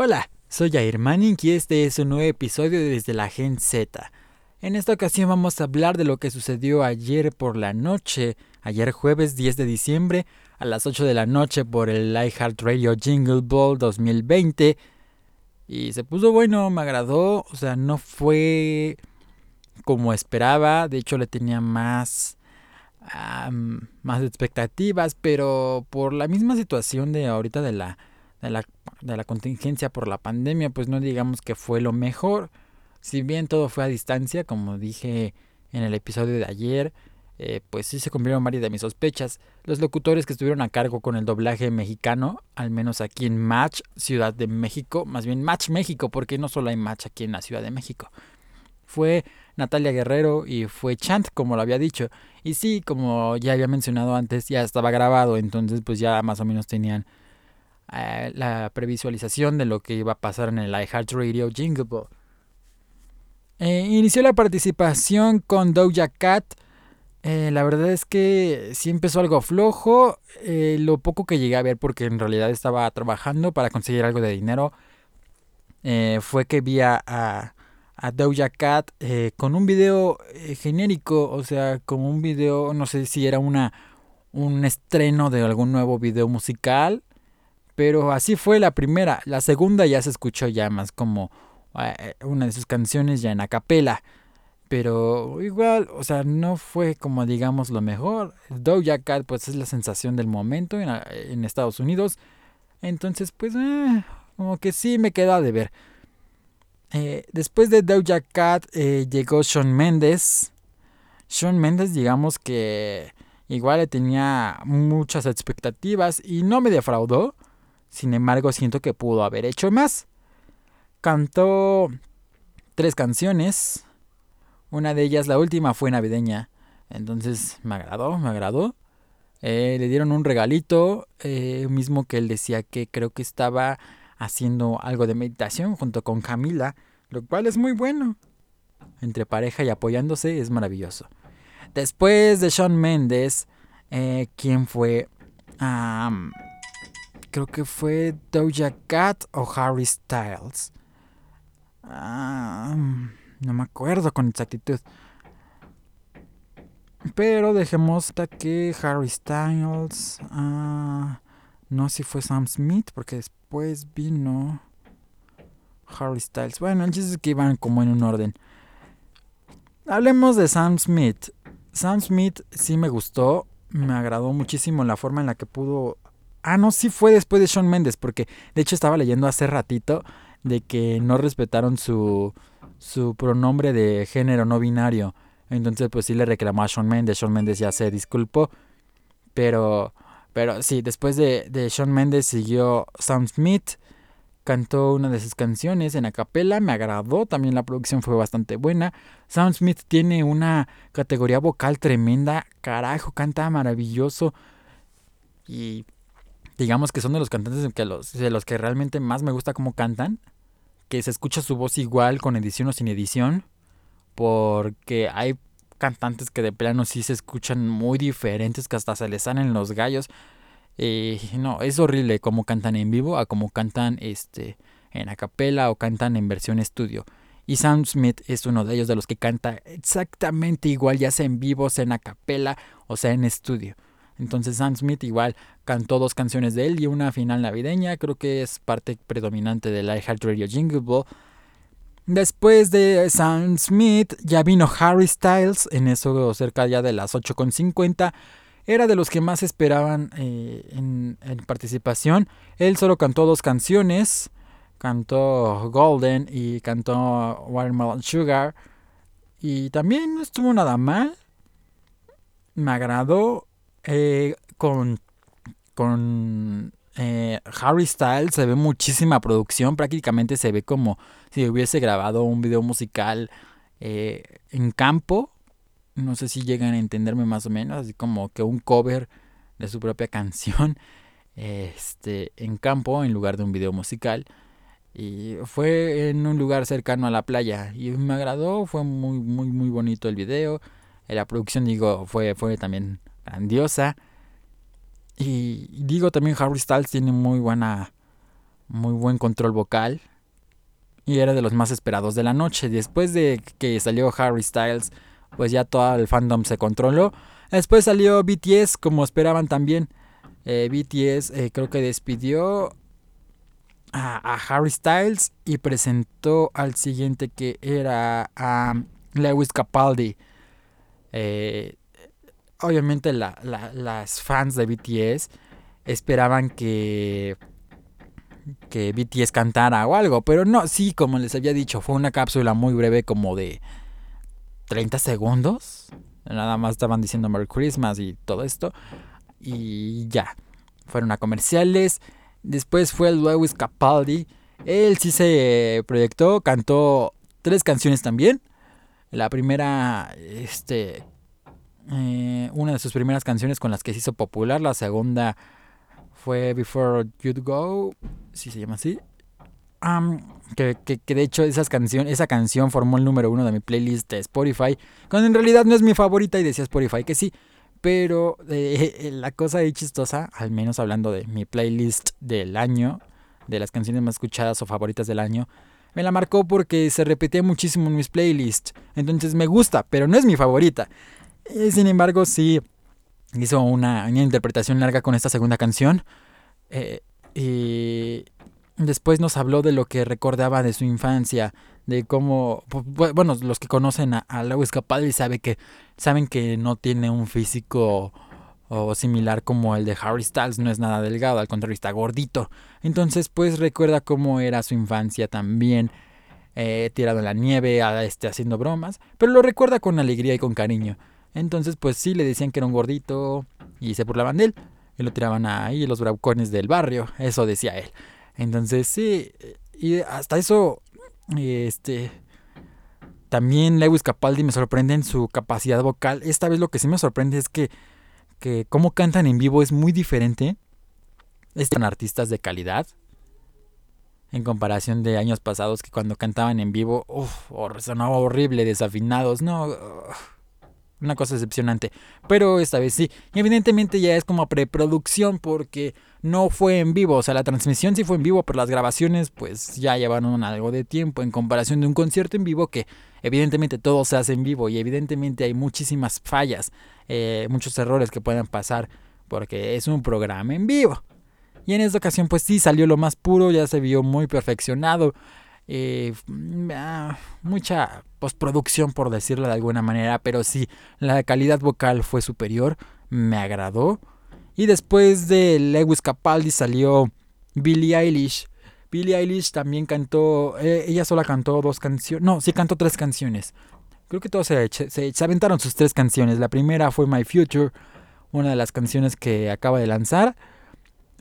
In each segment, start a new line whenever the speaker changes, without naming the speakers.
Hola, soy Jair y este es un nuevo episodio de Desde la Gen Z. En esta ocasión vamos a hablar de lo que sucedió ayer por la noche, ayer jueves 10 de diciembre a las 8 de la noche por el iHeartRadio Jingle Ball 2020. Y se puso bueno, me agradó, o sea, no fue como esperaba, de hecho le tenía más más expectativas, pero por la misma situación de ahorita de la de la, de la contingencia por la pandemia, pues no digamos que fue lo mejor. Si bien todo fue a distancia, como dije en el episodio de ayer, eh, pues sí se cumplieron varias de mis sospechas. Los locutores que estuvieron a cargo con el doblaje mexicano, al menos aquí en Match, Ciudad de México, más bien Match México, porque no solo hay Match aquí en la Ciudad de México. Fue Natalia Guerrero y fue Chant, como lo había dicho. Y sí, como ya había mencionado antes, ya estaba grabado, entonces pues ya más o menos tenían eh, la previsualización de lo que iba a pasar en el iHeartRadio Jingle Ball. Eh, inició la participación con Doja Cat. Eh, la verdad es que sí empezó algo flojo. lo poco que llegué a ver, porque en realidad estaba trabajando para conseguir algo de dinero, fue que vi a, a Doja Cat con un video genérico, o sea, como un video, no sé si era una un estreno de algún nuevo video musical pero así fue la primera. La segunda ya se escuchó ya más como eh, una de sus canciones ya en acapela. Pero igual, o sea, no fue como digamos lo mejor. Doja Cat pues es la sensación del momento en, Estados Unidos. Entonces pues eh, como que sí me queda de ver. Eh, después de Doja Cat llegó Sean Mendes. Sean Mendes digamos que igual tenía muchas expectativas y no me defraudó. Sin embargo, siento que pudo haber hecho más. Cantó tres canciones. Una de ellas, la última, fue navideña. Entonces me agradó, me agradó. Eh, le dieron un regalito, eh, mismo que él decía que creo que estaba haciendo algo de meditación junto con Camila, lo cual es muy bueno. Entre pareja y apoyándose es maravilloso. Después de Sean Mendes, eh, ¿quién fue? Creo que fue Doja Cat o Harry Styles. Ah, no me acuerdo con exactitud. Pero dejemos hasta que Harry Styles. Ah, no sé si fue Sam Smith, porque después vino Harry Styles. Bueno, el es que iban como en un orden. Hablemos de Sam Smith. Sam Smith sí me gustó. Me agradó muchísimo la forma en la que pudo Ah, no, sí fue después de Sean Mendes, porque de hecho estaba leyendo hace ratito de que no respetaron su, su pronombre de género no binario. Entonces, pues sí le reclamó a Sean Mendes. Sean Mendes ya se disculpó. Pero, pero sí, después de, de Sean Mendes siguió Sam Smith. Cantó una de sus canciones en acapella. Me agradó. También la producción fue bastante buena. Sam Smith tiene una categoría vocal tremenda. Carajo, canta maravilloso. Y digamos que son de los cantantes que los, de los que realmente más me gusta cómo cantan, que se escucha su voz igual con edición o sin edición, porque hay cantantes que de plano sí se escuchan muy diferentes, que hasta se les salen los gallos. y no, es horrible cómo cantan en vivo a cómo cantan este, en acapella o cantan en versión estudio. Y Sam Smith es uno de ellos de los que canta exactamente igual, ya sea en vivo, sea en acapella o sea en estudio. Entonces Sam Smith igual cantó dos canciones de él y una final navideña. Creo que es parte predominante de la Radio Jingle Ball. Después de Sam Smith ya vino Harry Styles, en eso cerca ya de las 8.50. Era de los que más esperaban eh, en, en, participación. Él solo cantó dos canciones. Cantó Golden y cantó Watermelon Sugar. Y también no estuvo nada mal. Me agradó. Eh, con con eh, Harry Styles se ve muchísima producción, prácticamente se ve como si hubiese grabado un video musical eh, en campo. No sé si llegan a entenderme más o menos, así como que un cover de su propia canción este, en campo en lugar de un video musical. Y fue en un lugar cercano a la playa y me agradó, fue muy muy muy bonito el video. La producción digo fue fue también grandiosa. Y digo también Harry Styles tiene muy buena muy buen control vocal y era de los más esperados de la noche. Después de que salió Harry Styles, pues ya todo el fandom se controló. Después salió BTS, como esperaban también. Eh, BTS eh, creo que despidió a, Harry Styles y presentó al siguiente que era a Lewis Capaldi. Eh, obviamente las fans de BTS esperaban que que BTS cantara o algo, pero no, sí, como les había dicho, fue una cápsula muy breve como de 30 segundos. Nada más estaban diciendo Merry Christmas y todo esto. Y ya, fueron a comerciales. Después fue el Lewis Capaldi. Él sí se proyectó, cantó tres canciones también. La primera, este, eh, una de sus primeras canciones con las que se hizo popular. La segunda fue Before You'd Go, si se llama así. que, de hecho esas canción, esa canción formó el número uno de mi playlist de Spotify, cuando en realidad no es mi favorita y decía Spotify que sí. Pero eh, eh, la cosa de chistosa, al menos hablando de mi playlist del año, de las canciones más escuchadas o favoritas del año, me la marcó porque se repetía muchísimo en mis playlists. Entonces me gusta, pero no es mi favorita. Y sin embargo, sí, hizo una, interpretación larga con esta segunda canción. Eh, y después nos habló de lo que recordaba de su infancia, de cómo, bueno, los que conocen a, a Lewis Capaldi saben que, saben que no tiene un físico o similar como el de Harry Styles, no es nada delgado, al contrario está gordito. Entonces, pues recuerda cómo era su infancia también, eh, tirado en la nieve, este, haciendo bromas, pero lo recuerda con alegría y con cariño. Entonces, pues sí, le decían que era un gordito y se burlaban de él. Y lo tiraban ahí los bravucones del barrio, eso decía él. Entonces, sí, y hasta eso, este, también Lewis Capaldi me sorprende en su capacidad vocal. Esta vez lo que sí me sorprende es que, que cómo cantan en vivo es muy diferente. Están artistas de calidad. En comparación de años pasados que cuando cantaban en vivo, uff, sonaba horrible, desafinados, no una cosa decepcionante. Pero esta vez sí. Y evidentemente ya es como preproducción porque no fue en vivo. O sea, la transmisión sí fue en vivo, pero las grabaciones pues ya llevaron algo de tiempo en comparación de un concierto en vivo que evidentemente todo se hace en vivo y evidentemente hay muchísimas fallas, eh, muchos errores que pueden pasar porque es un programa en vivo. Y en esta ocasión pues sí salió lo más puro, ya se vio muy perfeccionado. Eh, ah, mucha postproducción por decirlo de alguna manera, pero sí, la calidad vocal fue superior, me agradó. Y después de Lewis Capaldi salió Billie Eilish. Billie Eilish también cantó, eh, ella sola cantó dos canciones, no, sí cantó tres canciones. Creo que todos se, se aventaron sus tres canciones. La primera fue My Future, una de las canciones que acaba de lanzar.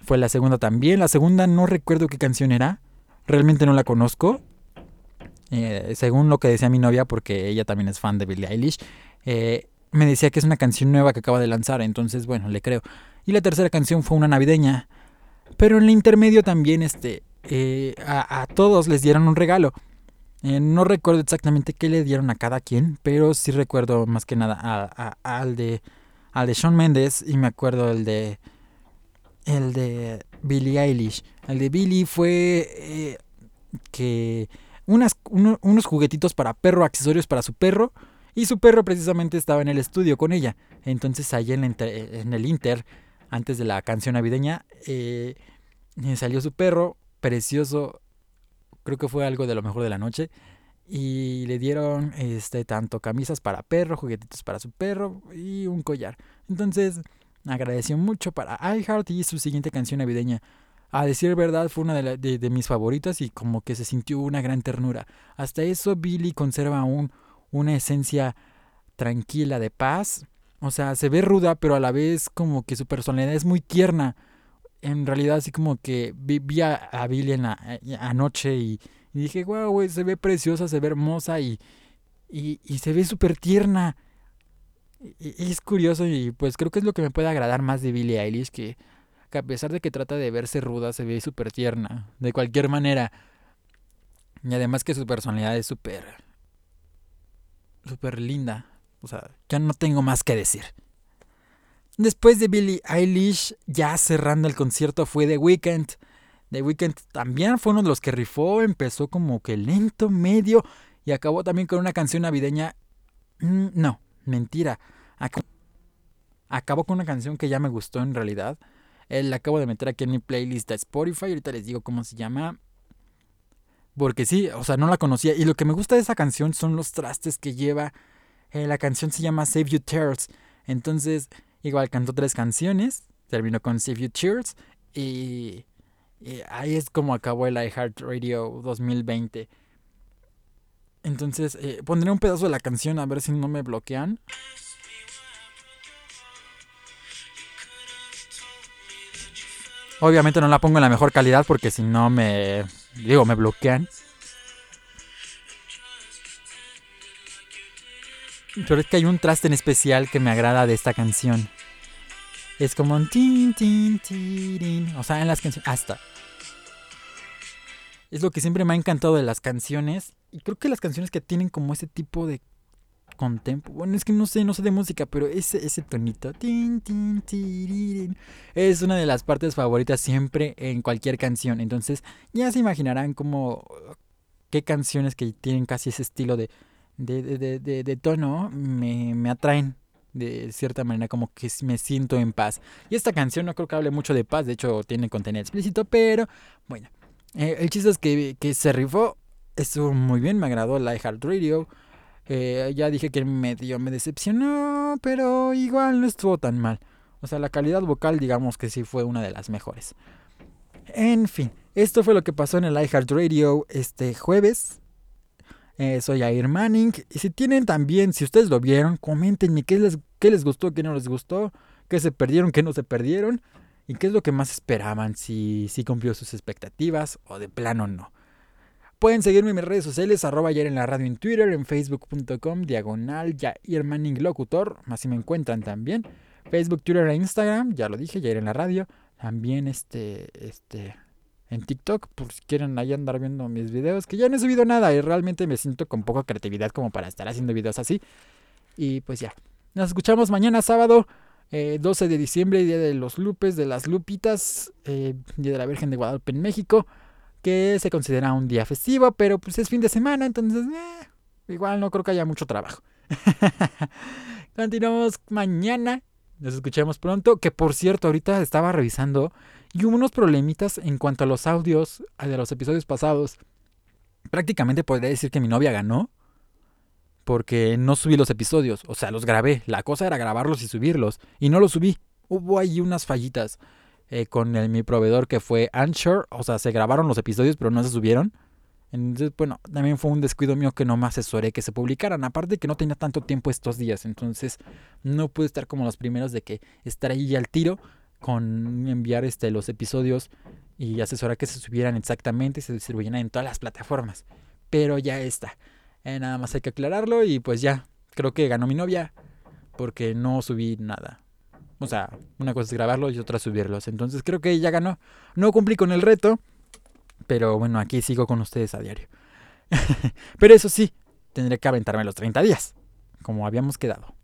Fue la segunda también. La segunda no recuerdo qué canción era. Realmente no la conozco. Eh, según lo que decía mi novia, porque ella también es fan de Billie Eilish, eh, me decía que es una canción nueva que acaba de lanzar, entonces bueno, le creo. Y la tercera canción fue una navideña. Pero en el intermedio también este, eh, a, todos les dieron un regalo. no recuerdo exactamente qué le dieron a cada quien, pero sí recuerdo más que nada al, de, al de Shawn Mendes y me acuerdo el de el de Billie Eilish. El de Billie fue eh, que unas, unos juguetitos para perro, accesorios para su perro. Y su perro precisamente estaba en el estudio con ella. Entonces allí en, en el Inter, antes de la canción navideña, eh, salió su perro, precioso. Creo que fue algo de lo mejor de la noche. Y le dieron este tanto camisas para perro, juguetitos para su perro y un collar. Entonces agradeció mucho para iHeart y su siguiente canción navideña. A decir verdad, fue una de, mis favoritas y como que se sintió una gran ternura. Hasta eso, Billy conserva aún una esencia tranquila de paz. O sea, se ve ruda, pero a la vez como que su personalidad es muy tierna. En realidad, así como que vi, a, Billy en la, eh, anoche y, dije, wow, se ve preciosa, se ve hermosa y, y, y se ve súper tierna. Es curioso y pues creo que es lo que me puede agradar más de Billie Eilish, que, a pesar de que trata de verse ruda, se ve súper tierna, de cualquier manera. Y además que su personalidad es súper... súper linda. O sea, ya no tengo más que decir. Después de Billie Eilish, ya cerrando el concierto fue The Weeknd. The Weeknd también fue uno de los que rifó, empezó como que lento, medio, y acabó también con una canción navideña. Mm, no, mentira. Acabó con una canción que ya me gustó en realidad. Eh, la acabo de meter aquí en mi playlist de Spotify. Ahorita les digo cómo se llama. Porque sí, o sea, no la conocía. Y lo que me gusta de esa canción son los trastes que lleva. Eh, la canción se llama Save You Tears. Entonces, igual cantó tres canciones. Terminó con Save You Tears. Y, ahí es como acabó el iHeartRadio 2020. Entonces, eh, pondré un pedazo de la canción a ver si no me bloquean. Obviamente no la pongo en la mejor calidad porque si no me digo me bloquean. Pero es que hay un traste en especial que me agrada de esta canción. Es como un tin tin tin, o sea, en las canciones hasta es lo que siempre me ha encantado de las canciones y creo que las canciones que tienen como ese tipo de contempo. Bueno, es que no sé, no sé de música, pero ese, ese tonito. es una de las partes favoritas siempre en cualquier canción. Entonces, ya se imaginarán como qué canciones que tienen casi ese estilo de, de, de, de, tono me, me atraen de cierta manera como que me siento en paz. Y esta canción no creo que hable mucho de paz, de hecho tiene contenido explícito, pero bueno, eh, el chiste es que, que se rifó, estuvo muy bien, me agradó la iHeartRadio. Eh, ya dije que medio me decepcionó, pero igual no estuvo tan mal. O sea, la calidad vocal digamos que sí fue una de las mejores. En fin, esto fue lo que pasó en el iHeartRadio este jueves. Eh, soy Air Manning. Y si tienen también, si ustedes lo vieron, comentenme qué les, qué les gustó, qué no les gustó, qué se perdieron, qué no se perdieron. Y qué es lo que más esperaban, si, si cumplió sus expectativas o de plano no. Pueden seguirme en mis redes sociales, arroba ayer en la radio en Twitter, en facebook.com, diagonal, Jair Manning Locutor, así me encuentran también. Facebook, Twitter e Instagram, ya lo dije, Jair en la radio. También este, este, en TikTok, por si quieren ahí andar viendo mis videos, que ya no he subido nada y realmente me siento con poca creatividad como para estar haciendo videos así. Y pues ya, nos escuchamos mañana sábado. 12 eh, de diciembre, Día de los Lupes, de las Lupitas, eh, Día de la Virgen de Guadalupe en México que se considera un día festivo, pero pues es fin de semana, entonces eh, igual no creo que haya mucho trabajo. Continuamos mañana, nos escuchamos pronto, que por cierto ahorita estaba revisando y hubo unos problemitas en cuanto a los audios de los episodios pasados. Prácticamente podría decir que mi novia ganó porque no subí los episodios, o sea, los grabé, la cosa era grabarlos y subirlos, y no los subí. Hubo ahí unas fallitas. Eh, con mi proveedor que fue Anchor. O sea, se grabaron los episodios, pero no se subieron. Entonces, bueno, también fue un descuido mío que no me asesoré que se publicaran. Aparte que no tenía tanto tiempo estos días. Entonces, no pude estar como los primeros de que estar ahí al tiro con enviar este, los episodios y asesorar que se subieran exactamente y se distribuyeran en todas las plataformas. Pero ya está. Eh, nada más hay que aclararlo y pues ya. Creo que ganó mi novia porque no subí nada. O sea, una cosa es grabarlos y otra subirlos. Entonces creo que ya ganó. No cumplí con el reto. Pero bueno, aquí sigo con ustedes a diario. pero eso sí, tendré que aventarme los 30 días. Como habíamos quedado.